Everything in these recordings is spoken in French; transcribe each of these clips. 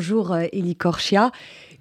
Bonjour Elie Korchia.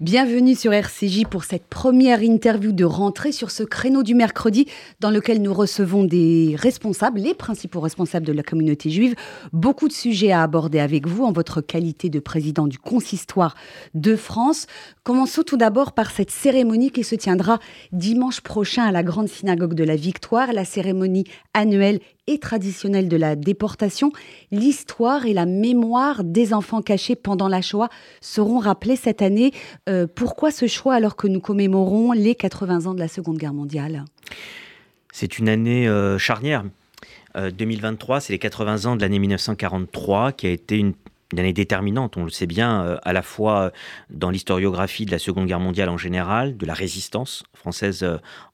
Bienvenue sur RCJ pour cette première interview de rentrée sur ce créneau du mercredi dans lequel nous recevons des responsables, les principaux responsables de la communauté juive. Beaucoup de sujets à aborder avec vous en votre qualité de président du consistoire de France. Commençons tout d'abord par cette cérémonie qui se tiendra dimanche prochain à la Grande Synagogue de la Victoire, la cérémonie annuelle et traditionnelle de la déportation. L'histoire et la mémoire des enfants cachés pendant la Shoah seront rappelées cette année. Euh, pourquoi ce choix alors que nous commémorons les 80 ans de la Seconde Guerre mondiale? C'est une année euh, charnière. 2023, euh, c'est les 80 ans de l'année 1943 qui a été une année déterminante, on le sait bien, à la fois dans l'historiographie de la Seconde Guerre mondiale en général, de la résistance française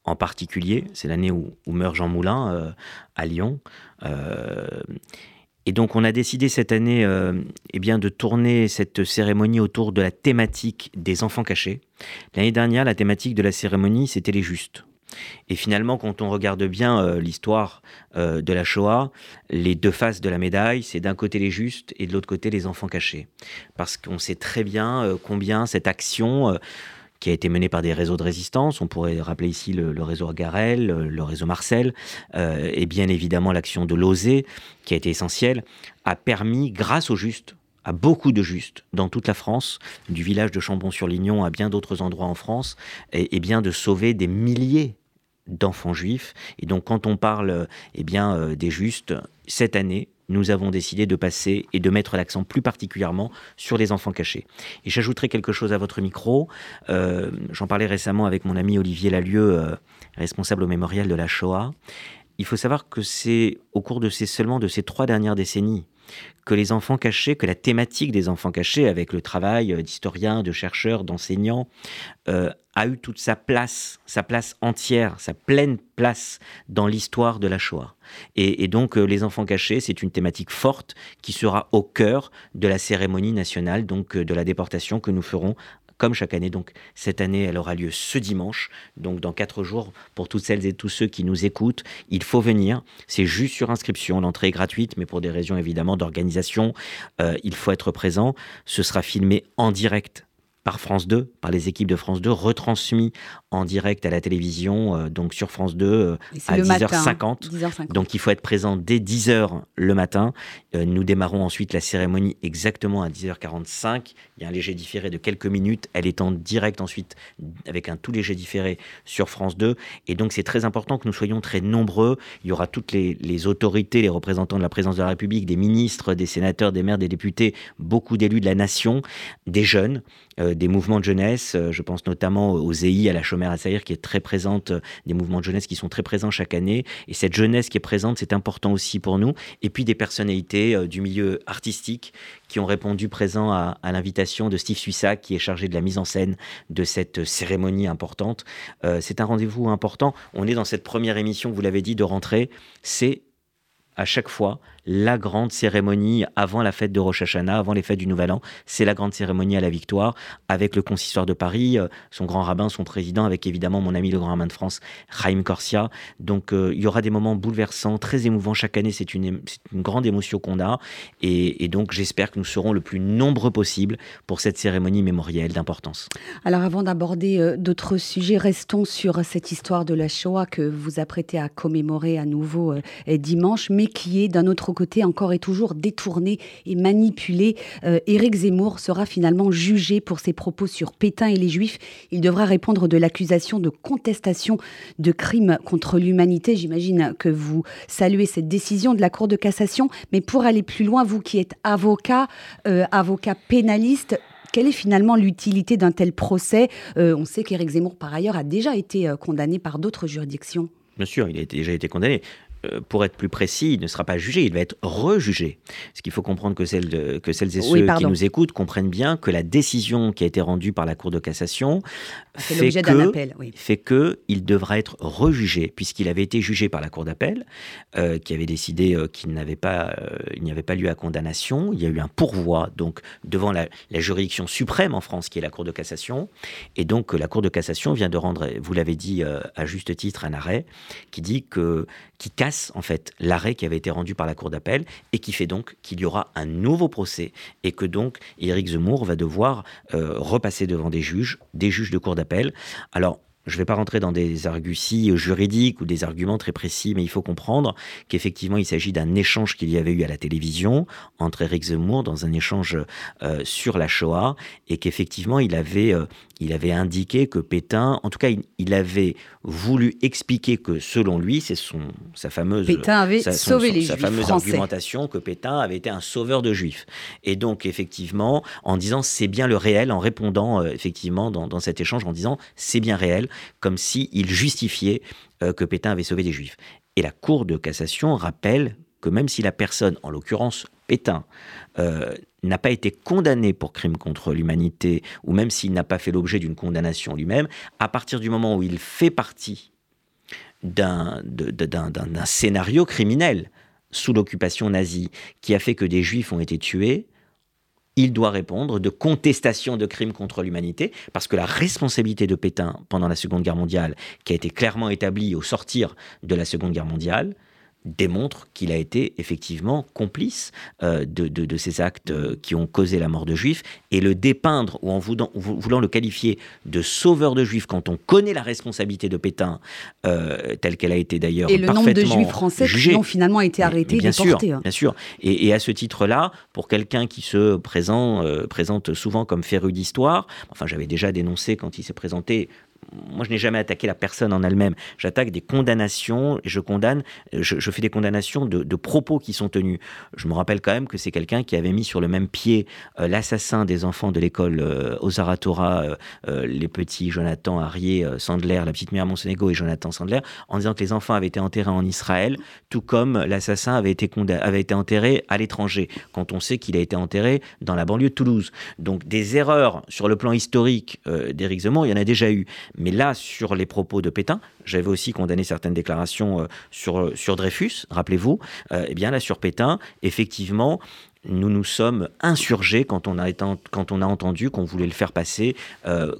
en particulier. C'est l'année où, meurt Jean Moulin à Lyon. Et donc on a décidé cette année eh bien, de tourner cette cérémonie autour de la thématique des enfants cachés. L'année dernière, la thématique de la cérémonie, c'était les justes. Et finalement, quand on regarde bien euh, l'histoire euh, de la Shoah, les deux faces de la médaille, c'est d'un côté les justes et de l'autre côté les enfants cachés. Parce qu'on sait très bien euh, combien cette action qui a été menée par des réseaux de résistance, on pourrait rappeler ici le, réseau Garel, le, réseau Marcel, et bien évidemment l'action de l'OSE, qui a été essentielle, a permis, grâce aux justes, à beaucoup de justes dans toute la France, du village de Chambon-sur-Lignon à bien d'autres endroits en France, et, bien de sauver des milliers d'enfants juifs. Et donc quand on parle eh bien, euh, des justes, cette année, nous avons décidé de passer et de mettre l'accent plus particulièrement sur les enfants cachés. Et j'ajouterai quelque chose à votre micro. Euh, j'en parlais récemment avec mon ami Olivier Lalieu, euh, responsable au mémorial de la Shoah. Il faut savoir que c'est au cours de ces seulement de ces trois dernières décennies que les enfants cachés, que la thématique des enfants cachés, avec le travail euh, d'historiens, de chercheurs, d'enseignants, euh, a eu toute sa place, sa place entière, sa pleine place dans l'histoire de la Shoah. Et, donc, euh, les enfants cachés, c'est une thématique forte qui sera au cœur de la cérémonie nationale, donc de la déportation que nous ferons comme chaque année. Donc cette année, elle aura lieu ce dimanche, donc dans quatre jours. Pour toutes celles et tous ceux qui nous écoutent, il faut venir. C'est juste sur inscription. L'entrée est gratuite, mais pour des raisons évidemment d'organisation, euh, il faut être présent. Ce sera filmé en direct par France 2, par les équipes de France 2, retransmis en direct à la télévision, euh, donc sur France 2 euh, à 10h50. Donc il faut être présent dès 10h le matin. Euh, nous démarrons ensuite la cérémonie exactement à 10h45. Il y a un léger différé de quelques minutes. Elle est en direct ensuite avec un tout léger différé sur France 2. Et donc c'est très important que nous soyons très nombreux. Il y aura toutes les, les autorités, les représentants de la présidence de la République, des ministres, des sénateurs, des maires, des députés, beaucoup d'élus de la nation, des jeunes. Euh, des mouvements de jeunesse. Euh, je pense notamment aux EI, à la Chômère à Saïr, qui est très présente, euh, des mouvements de jeunesse qui sont très présents chaque année. Et cette jeunesse qui est présente, c'est important aussi pour nous. Et puis des personnalités du milieu artistique qui ont répondu présent à, l'invitation de Steve Suissac, qui est chargé de la mise en scène de cette cérémonie importante. c'est un rendez-vous important. On est dans cette première émission, vous l'avez dit, de rentrée. C'est à chaque fois la grande cérémonie avant la fête de Rosh Hashanah, avant les fêtes du Nouvel An. C'est la grande cérémonie à la victoire avec le consistoire de Paris, euh, son grand rabbin, son président, avec évidemment mon ami le grand rabbin de France, Chaim Corsia. Donc euh, il y aura des moments bouleversants, très émouvants chaque année. C'est une, grande émotion qu'on a. Et, donc j'espère que nous serons le plus nombreux possible pour cette cérémonie mémorielle d'importance. Alors avant d'aborder euh, d'autres sujets, restons sur cette histoire de la Shoah que vous apprêtez à commémorer à nouveau dimanche, qui est d'un autre côté encore et toujours détourné et manipulé. Euh, Éric Zemmour sera finalement jugé pour ses propos sur Pétain et les Juifs. Il devra répondre de l'accusation de contestation de crimes contre l'humanité. J'imagine que vous saluez cette décision de la Cour de cassation. Mais pour aller plus loin, vous qui êtes avocat, euh, avocat pénaliste, quelle est finalement l'utilité d'un tel procès? Euh, On sait qu'Éric Zemmour, par ailleurs, a déjà été condamné par d'autres juridictions. Bien sûr, il a déjà été condamné. Euh, pour être plus précis, il ne sera pas jugé, il va être rejugé. Ce qu'il faut comprendre que celles, que celles et ceux qui nous écoutent comprennent bien que la décision qui a été rendue par la Cour de cassation fait, que, fait que il devra être rejugé, puisqu'il avait été jugé par la Cour d'appel, euh, qui avait décidé euh, qu'il n'avait pas, il n'y avait pas lieu à condamnation. Il y a eu un pourvoi donc devant la, la, juridiction suprême en France, qui est la Cour de cassation, et donc la Cour de cassation vient de rendre, vous l'avez dit à juste titre, un arrêt qui dit que qui casse en fait l'arrêt qui avait été rendu par la Cour d'appel et qui fait donc qu'il y aura un nouveau procès et que donc Éric Zemmour va devoir repasser devant des juges, des juges de Cour d'appel. Alors je ne vais pas rentrer dans des arguties juridiques ou des arguments très précis, mais il faut comprendre qu'effectivement, il s'agit d'un échange qu'il y avait eu à la télévision entre Eric Zemmour dans un échange euh, sur la Shoah, et qu'effectivement, il avait, euh, il avait indiqué que Pétain, en tout cas, il, avait voulu expliquer que selon lui, c'est son sa fameuse Pétain avait sauvé les sa fameuse argumentation que Pétain avait été un sauveur de juifs. Et donc, effectivement, en disant c'est bien le réel, en répondant euh, effectivement dans, dans cet échange, en disant c'est bien réel comme s'il il justifiait euh, que Pétain avait sauvé des juifs. Et la Cour de cassation rappelle que même si la personne, en l'occurrence Pétain, euh, n'a pas été condamné pour crime contre l'humanité, ou même s'il n'a pas fait l'objet d'une condamnation lui-même, à partir du moment où il fait partie d'un scénario criminel sous l'occupation nazie qui a fait que des juifs ont été tués, il doit répondre de contestation de crimes contre l'humanité, parce que la responsabilité de Pétain pendant la Seconde Guerre mondiale, qui a été clairement établie au sortir de la Seconde Guerre mondiale, démontre qu'il a été effectivement complice euh, de, ces actes euh, qui ont causé la mort de juifs et le dépeindre ou en voulant, le qualifier de sauveur de juifs quand on connaît la responsabilité de Pétain euh, telle qu'elle a été d'ailleurs et le nombre de juifs français qui ont finalement été arrêtés bien déportés. Sûr, hein. bien sûr et, à ce titre-là pour quelqu'un qui se présente, présente souvent comme féru d'histoire enfin j'avais déjà dénoncé quand il s'est présenté moi, je n'ai jamais attaqué la personne en elle-même. J'attaque des condamnations je condamne, je, fais des condamnations de, propos qui sont tenus. Je me rappelle quand même que c'est quelqu'un qui avait mis sur le même pied euh, l'assassin des enfants de l'école euh, Ozaratora, euh, les petits Jonathan Harrier Sandler, la petite mère Monsenego et Jonathan Sandler, en disant que les enfants avaient été enterrés en Israël, tout comme l'assassin avait été, avait été enterré à l'étranger, quand on sait qu'il a été enterré dans la banlieue de Toulouse. Donc des erreurs sur le plan historique d'Éric Zemmour, il y en a déjà eu. Mais là, sur les propos de Pétain, j'avais aussi condamné certaines déclarations euh, sur, euh, sur Dreyfus, rappelez-vous. Euh, eh bien là, sur Pétain, effectivement, nous nous sommes insurgés quand on a, quand on a entendu qu'on voulait le faire passer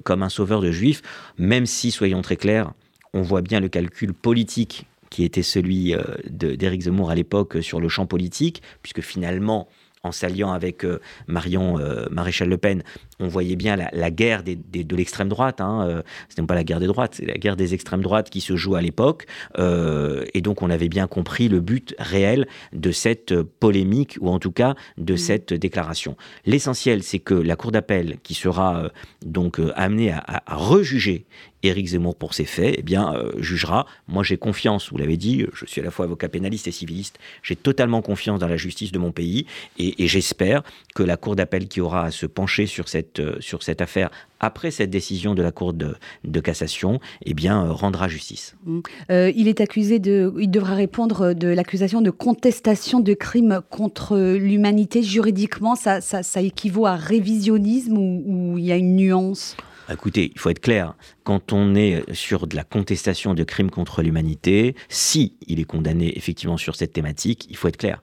comme un sauveur de juifs, même si, soyons très clairs, on voit bien le calcul politique qui était celui d'Éric Zemmour à l'époque sur le champ politique, puisque finalement, en s'alliant avec Marion Maréchal Le Pen, on voyait bien la, guerre de l'extrême droite. Hein, euh, ce n'est pas la guerre des droites, c'est la guerre des extrêmes droites qui se joue à l'époque. Euh, et donc, on avait bien compris le but réel de cette polémique, ou en tout cas de mmh. cette déclaration. L'essentiel, c'est que la Cour d'appel, qui sera euh, donc amenée à, rejuger Éric Zemmour pour ses faits, eh bien, jugera. Moi, j'ai confiance, vous l'avez dit, je suis à la fois avocat pénaliste et civiliste, j'ai totalement confiance dans la justice de mon pays, et, et j'espère que la Cour d'appel qui aura à se pencher sur cette euh, sur cette affaire après cette décision de la Cour de, cassation, eh bien, euh, rendra justice. Mmh. Euh, il est accusé de, il devra répondre de l'accusation de contestation de crimes contre l'humanité. Juridiquement, ça, ça, équivaut à révisionnisme ou, il y a une nuance? Écoutez, il faut être clair. Quand on est sur de la contestation de crimes contre l'humanité, si il est condamné effectivement sur cette thématique, il faut être clair.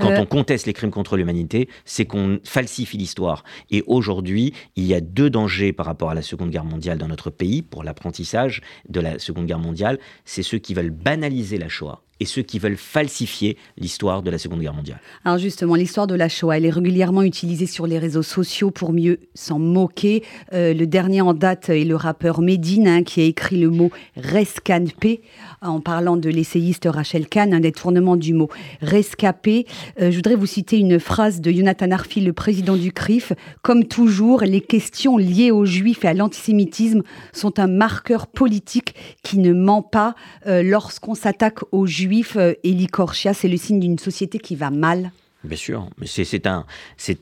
Quand euh, on conteste les crimes contre l'humanité, c'est qu'on falsifie l'histoire. Et aujourd'hui, il y a deux dangers par rapport à la Seconde Guerre mondiale dans notre pays pour l'apprentissage de la Seconde Guerre mondiale. C'est ceux qui veulent banaliser la Shoah et ceux qui veulent falsifier l'histoire de la Seconde Guerre mondiale. Alors justement, l'histoire de la Shoah, elle est régulièrement utilisée sur les réseaux sociaux pour mieux s'en moquer. Euh, le dernier en date est le rappeur Medine hein, qui a écrit le mot rescanpé en parlant de l'essayiste Rachel Kahn, un détournement du mot rescapé. Euh, je voudrais vous citer une phrase de Jonathan Arfi, le président du CRIF. Comme toujours, les questions liées aux juifs et à l'antisémitisme sont un marqueur politique qui ne ment pas euh, lorsqu'on s'attaque aux juifs juif, euh, Eli Korchia, c'est le signe d'une société qui va mal Bien sûr, c'est un,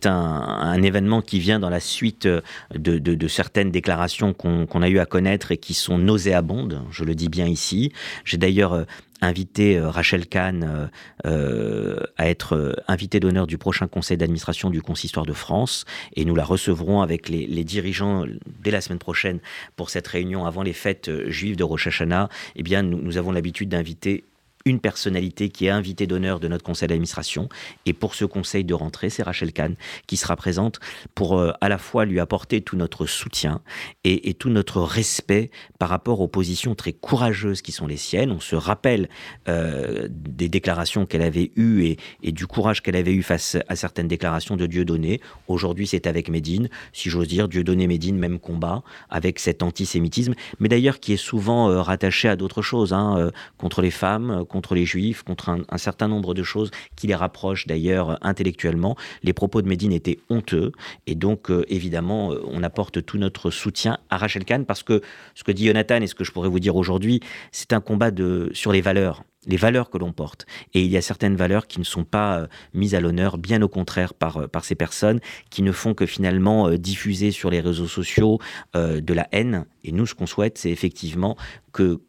un, un, événement qui vient dans la suite euh, de, de, certaines déclarations qu'on a eu à connaître et qui sont nauséabondes, je le dis bien ici. J'ai d'ailleurs euh, invité Rachel Kahn à être invitée d'honneur du prochain conseil d'administration du Consistoire de France et nous la recevrons avec les, dirigeants dès la semaine prochaine pour cette réunion avant les fêtes juives de Rosh Hashanah. Eh bien, nous avons l'habitude d'inviter une personnalité qui est invitée d'honneur de notre conseil d'administration. Et pour ce conseil de rentrée, c'est Rachel Kahn qui sera présente pour euh, à la fois lui apporter tout notre soutien et, tout notre respect par rapport aux positions très courageuses qui sont les siennes. On se rappelle euh, des déclarations qu'elle avait eues et, du courage qu'elle avait eu face à certaines déclarations de Dieudonné. Aujourd'hui, c'est avec Médine, si j'ose dire, Dieudonné, Médine, même combat, avec cet antisémitisme, mais d'ailleurs qui est souvent euh, rattaché à d'autres choses, hein, contre les femmes, contre les juifs, contre un, certain nombre de choses qui les rapprochent d'ailleurs intellectuellement. Les propos de Médine étaient honteux et donc euh, évidemment euh, on apporte tout notre soutien à Rachel Kahn parce que ce que dit Jonathan et ce que je pourrais vous dire aujourd'hui, c'est un combat de, sur les valeurs les valeurs que l'on porte. Et il y a certaines valeurs qui ne sont pas euh, mises à l'honneur, bien au contraire, par ces personnes qui ne font que finalement diffuser sur les réseaux sociaux de la haine. Et nous, ce qu'on souhaite, c'est effectivement que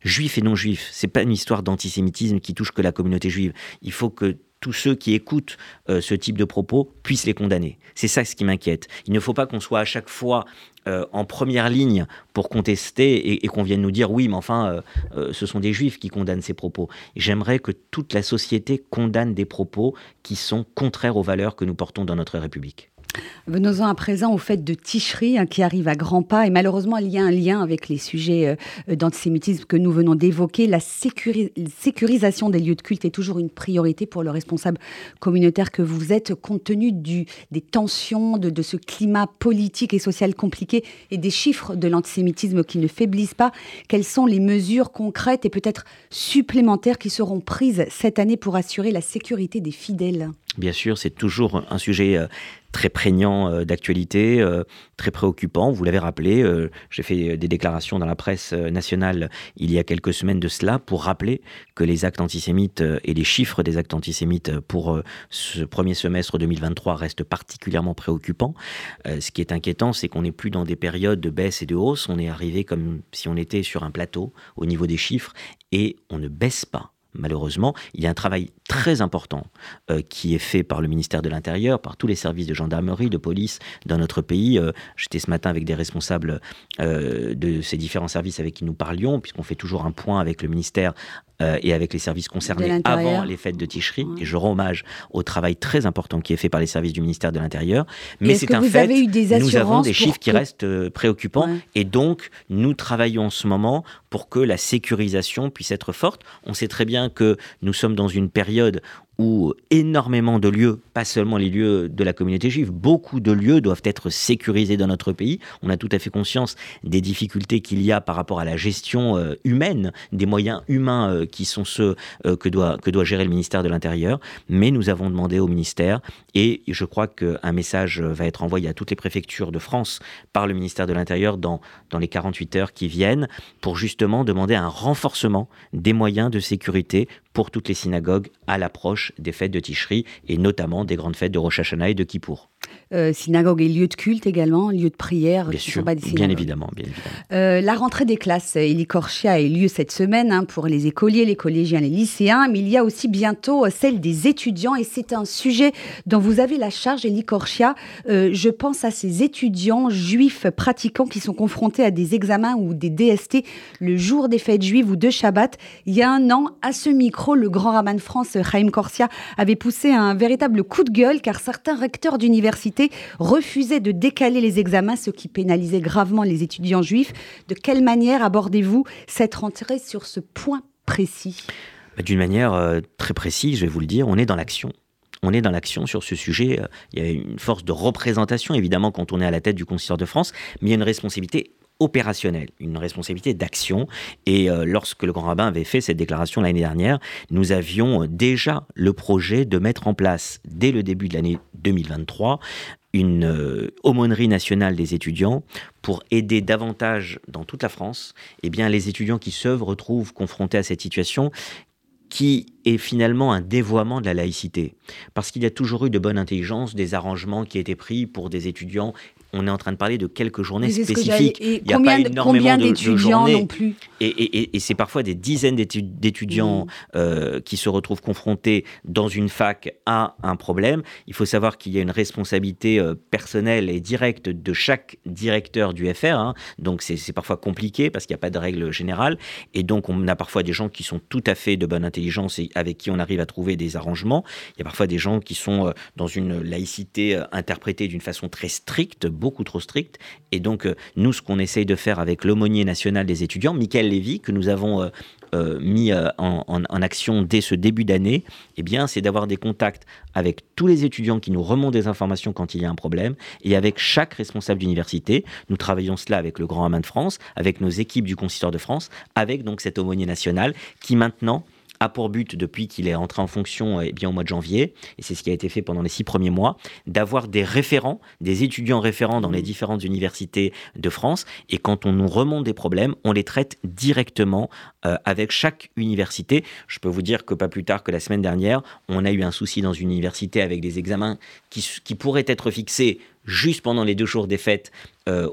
juifs et non juifs. C'est pas une histoire d'antisémitisme qui touche que la communauté juive. Il faut que tous ceux qui écoutent euh, ce type de propos puissent les condamner. C'est ça ce qui m'inquiète. Il ne faut pas qu'on soit à chaque fois euh, en première ligne pour contester et, qu'on vienne nous dire oui, mais enfin, euh, ce sont des juifs qui condamnent ces propos. J'aimerais que toute la société condamne des propos qui sont contraires aux valeurs que nous portons dans notre République. Venons-en à présent au fait de Ticherie hein, qui arrive à grands pas et malheureusement il y a un lien avec les sujets euh, d'antisémitisme que nous venons d'évoquer. La sécurisation des lieux de culte est toujours une priorité pour le responsable communautaire que vous êtes compte tenu des tensions, de, de ce climat politique et social compliqué et des chiffres de l'antisémitisme qui ne faiblissent pas. Quelles sont les mesures concrètes et peut-être supplémentaires qui seront prises cette année pour assurer la sécurité des fidèles? Bien sûr, c'est toujours un sujet euh, très prégnant euh, d'actualité, euh, très préoccupant. Vous l'avez rappelé, j'ai fait des déclarations dans la presse nationale il y a quelques semaines de cela pour rappeler que les actes antisémites et les chiffres des actes antisémites pour ce premier semestre 2023 restent particulièrement préoccupants. Ce qui est inquiétant, c'est qu'on n'est plus dans des périodes de baisse et de hausse. On est arrivé comme si on était sur un plateau au niveau des chiffres et on ne baisse pas malheureusement, il y a un travail très important euh, qui est fait par le ministère de l'Intérieur, par tous les services de gendarmerie, de police dans notre pays. Euh, j'étais ce matin avec des responsables euh, de ces différents services avec qui nous parlions, puisqu'on fait toujours un point avec le ministère et avec les services concernés avant les fêtes de Ticherie. Et je rends hommage au travail très important qui est fait par les services du ministère de l'Intérieur. Mais c'est un fait, nous avons des chiffres qui restent préoccupants. Et donc, nous travaillons en ce moment pour que la sécurisation puisse être forte. On sait très bien que nous sommes dans une période où énormément de lieux, pas seulement les lieux de la communauté juive, beaucoup de lieux doivent être sécurisés dans notre pays. On a tout à fait conscience des difficultés qu'il y a par rapport à la gestion euh, humaine, des moyens humains euh, qui sont ceux euh, que, doit, gérer le ministère de l'Intérieur. Mais nous avons demandé au ministère, et je crois qu'un message va être envoyé à toutes les préfectures de France par le ministère de l'Intérieur dans les 48 heures qui viennent, pour justement demander un renforcement des moyens de sécurité pour toutes les synagogues à l'approche des fêtes de Ticherie et notamment des grandes fêtes de Rosh Hashanah et de Kippour. Euh, synagogue et lieu de culte également, lieu de prière. Bien sûr, bien évidemment. Bien évidemment. Euh, la rentrée des classes Eli Korchia a eu lieu cette semaine hein, pour les écoliers, les collégiens, les lycéens, mais il y a aussi bientôt euh, celle des étudiants et c'est un sujet dont vous avez la charge, Eli Korchia. je pense à ces étudiants juifs pratiquants qui sont confrontés à des examens ou des DST le jour des fêtes juives ou de Shabbat. Il y a un an, à ce micro, le grand rabbin de France, Chaim Korsia, avait poussé un véritable coup de gueule car certains recteurs d'université refusait de décaler les examens, ce qui pénalisait gravement les étudiants juifs. De quelle manière abordez-vous cette rentrée sur ce point précis? Bah, D'une manière euh, très précise, je vais vous le dire, on est dans l'action on est dans l'action sur ce sujet. Il y a une force de représentation, évidemment, quand on est à la tête du Consistoire de France, mais il y a une responsabilité opérationnelle, une responsabilité d'action. Et euh, lorsque le grand rabbin avait fait cette déclaration l'année dernière, nous avions déjà le projet de mettre en place, dès le début de l'année 2023, une euh, aumônerie nationale des étudiants pour aider davantage dans toute la France eh bien, les étudiants qui se retrouvent confrontés à cette situation qui est finalement un dévoiement de la laïcité. Parce qu'il y a toujours eu de bonne intelligence, des arrangements qui étaient pris pour des étudiants on est en train de parler de quelques journées spécifiques. Il n'y a pas énormément d'étudiants non plus. Et, c'est parfois des dizaines d'étudiants mmh. euh, qui se retrouvent confrontés dans une fac à un problème. Il faut savoir qu'il y a une responsabilité euh, personnelle et directe de chaque directeur du FR. Hein. Donc c'est parfois compliqué parce qu'il n'y a pas de règle générale. Et donc on a parfois des gens qui sont tout à fait de bonne intelligence et avec qui on arrive à trouver des arrangements. Il y a parfois des gens qui sont euh, dans une laïcité interprétée d'une façon très stricte, beaucoup trop stricte. Et donc nous, ce qu'on essaye de faire avec l'aumônier national des étudiants, Michael Lévy, que nous avons euh, euh, mis euh, en, action dès ce début d'année, eh bien, c'est d'avoir des contacts avec tous les étudiants qui nous remontent des informations quand il y a un problème et avec chaque responsable d'université. Nous travaillons cela avec le Grand Amin de France, avec nos équipes du Consistoire de France, avec donc cet aumônier national qui maintenant a pour but, depuis qu'il est entré en fonction eh bien, au mois de janvier, et c'est ce qui a été fait pendant les six premiers mois, d'avoir des référents, des étudiants référents dans les différentes universités de France. Et quand on nous remonte des problèmes, on les traite directement euh, avec chaque université. Je peux vous dire que pas plus tard que la semaine dernière, on a eu un souci dans une université avec des examens qui, qui pourraient être fixés juste pendant les deux jours des fêtes euh,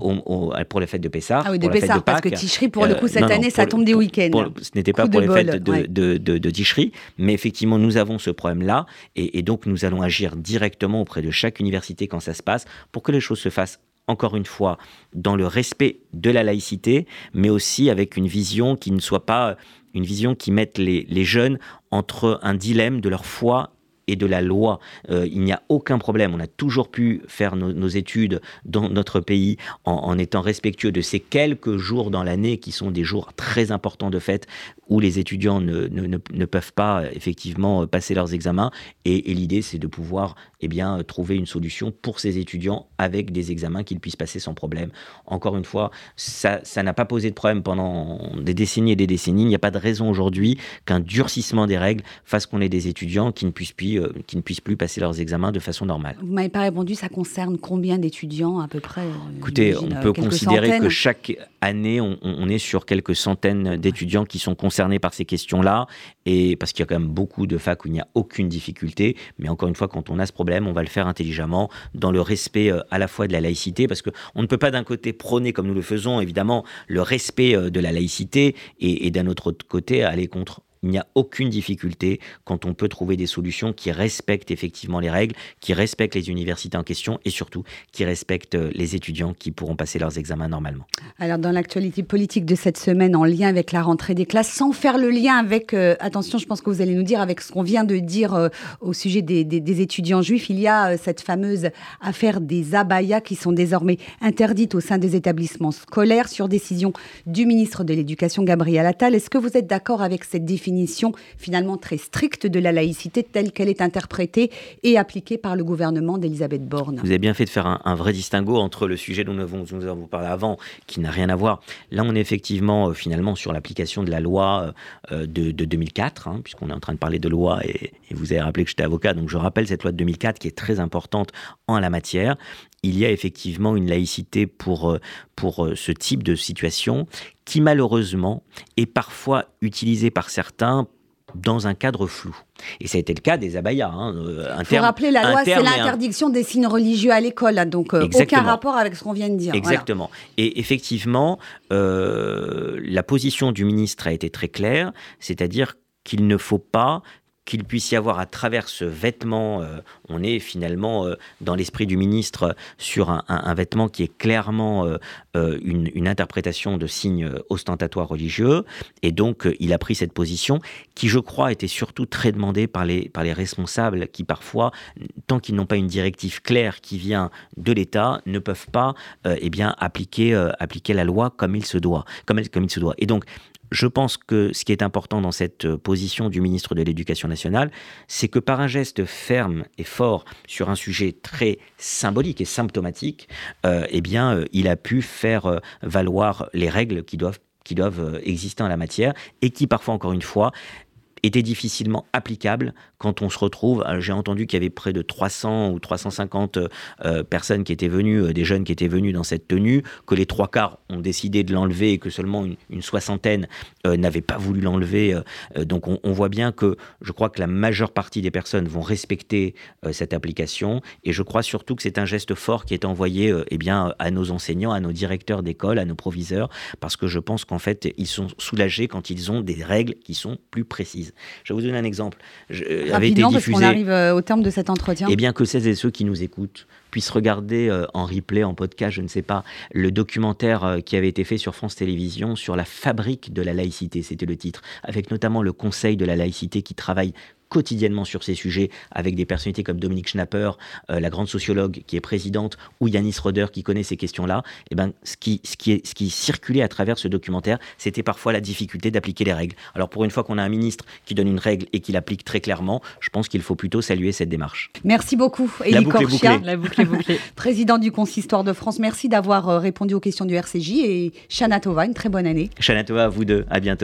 pour les fêtes de Pessah. Ah oui, de Pessah, parce que Ticherie, pour le coup, cette euh, année, ça tombe des week-ends. ce n'était pas pour les fêtes de, de, Ticherie, mais effectivement, nous avons ce problème-là, et, donc nous allons agir directement auprès de chaque université quand ça se passe, pour que les choses se fassent encore une fois, dans le respect de la laïcité, mais aussi avec une vision qui ne soit pas une vision qui mette les, les jeunes entre un dilemme de leur foi et de la loi. Euh, il n'y a aucun problème. On a toujours pu faire nos, études dans notre pays en, étant respectueux de ces quelques jours dans l'année qui sont des jours très importants de fête où les étudiants ne, ne, peuvent pas effectivement passer leurs examens. Et, l'idée, c'est de pouvoir eh bien, trouver une solution pour ces étudiants avec des examens qu'ils puissent passer sans problème. Encore une fois, ça n'a pas posé de problème pendant des décennies et des décennies. Il n'y a pas de raison aujourd'hui qu'un durcissement des règles fasse qu'on ait des étudiants qui ne puissent plus euh, qui ne puissent plus passer leurs examens de façon normale. Vous m'avez pas répondu, ça concerne combien d'étudiants à peu près euh, Écoutez, on peut considérer que chaque année, on, est sur quelques centaines d'étudiants qui sont concernés par ces questions-là, et parce qu'il y a quand même beaucoup de facs où il n'y a aucune difficulté, mais encore une fois, quand on a ce problème, on va le faire intelligemment, dans le respect euh, à la fois de la laïcité, parce qu'on ne peut pas d'un côté prôner, comme nous le faisons, évidemment, le respect de la laïcité, et, et d'un autre côté aller contre il n'y a aucune difficulté quand on peut trouver des solutions qui respectent effectivement les règles, qui respectent les universités en question et surtout qui respectent euh, les étudiants qui pourront passer leurs examens normalement. Alors dans l'actualité politique de cette semaine en lien avec la rentrée des classes, sans faire le lien avec, euh, attention je pense que vous allez nous dire avec ce qu'on vient de dire euh, au sujet des, des, étudiants juifs, il y a cette fameuse affaire des abayas qui sont désormais interdites au sein des établissements scolaires sur décision du ministre de l'Éducation Gabriel Attal. Est-ce que vous êtes d'accord avec cette définition définition finalement très stricte de la laïcité telle qu'elle est interprétée et appliquée par le gouvernement d'Elisabeth Borne. Vous avez bien fait de faire un, vrai distinguo entre le sujet dont nous avons, nous avons parlé avant, qui n'a rien à voir. Là, on est effectivement euh, finalement sur l'application de la loi euh, de, 2004, hein, puisqu'on est en train de parler de loi et vous avez rappelé que j'étais avocat, donc je rappelle cette loi de 2004 qui est très importante en la matière il y a effectivement une laïcité pour, euh, pour ce type de situation qui malheureusement est parfois utilisé par certains dans un cadre flou. Et ça a été le cas des abayas. Hein, euh, Il faut rappeler, la loi, c'est l'interdiction des signes religieux à l'école, donc euh, aucun rapport avec ce qu'on vient de dire. Exactement. Et effectivement, euh, la position du ministre a été très claire, c'est-à-dire qu'il ne faut pas qu'il puisse y avoir à travers ce vêtement, euh, on est finalement euh, dans l'esprit du ministre sur un, vêtement qui est clairement euh, une, interprétation de signes ostentatoires religieux. Et donc, il a pris cette position qui, je crois, était surtout très demandée par les, par les responsables qui, parfois, tant qu'ils n'ont pas une directive claire qui vient de l'État, ne peuvent pas eh bien, appliquer, appliquer la loi comme il se doit. Comme, comme il se doit. Et donc, je pense que ce qui est important dans cette euh, position du ministre de l'Éducation nationale, c'est que par un geste ferme et fort sur un sujet très symbolique et symptomatique, euh, eh bien, euh, il a pu faire valoir les règles qui doivent, qui doivent exister en la matière et qui parfois, encore une fois, était difficilement applicable quand on se retrouve. Euh, j'ai entendu qu'il y avait près de 300 ou 350 euh, personnes qui étaient venues, euh, des jeunes qui étaient venus dans cette tenue, que les trois quarts ont décidé de l'enlever et que seulement une, soixantaine n'avaient pas voulu l'enlever. donc on, voit bien que je crois que la majeure partie des personnes vont respecter cette application et je crois surtout que c'est un geste fort qui est envoyé eh bien, à nos enseignants, à nos directeurs d'école, à nos proviseurs, parce que je pense qu'en fait ils sont soulagés quand ils ont des règles qui sont plus précises. Je vais vous donner un exemple. Je, euh, avait été diffusé, parce qu'on arrive euh, au terme de cet entretien. Et eh bien que celles et ceux qui nous écoutent puissent regarder euh, en replay, en podcast, je ne sais pas, le documentaire qui avait été fait sur France Télévisions sur la fabrique de la laïcité, c'était le titre, avec notamment le Conseil de la laïcité qui travaille quotidiennement sur ces sujets avec des personnalités comme Dominique Schnapper, euh, la grande sociologue qui est présidente, ou Yanis Roder qui connaît ces questions-là, et eh ben, ce, qui, ce, qui est, ce qui circulait à travers ce documentaire, c'était parfois la difficulté d'appliquer les règles. Alors pour une fois qu'on a un ministre qui donne une règle et qui l'applique très clairement, je pense qu'il faut plutôt saluer cette démarche. Merci beaucoup, Elie Corchia, la boucle président du Consistoire de France. Merci d'avoir euh, répondu aux questions du RCJ et Shana Tova, une très bonne année. Shana Tova, à vous deux, à bientôt.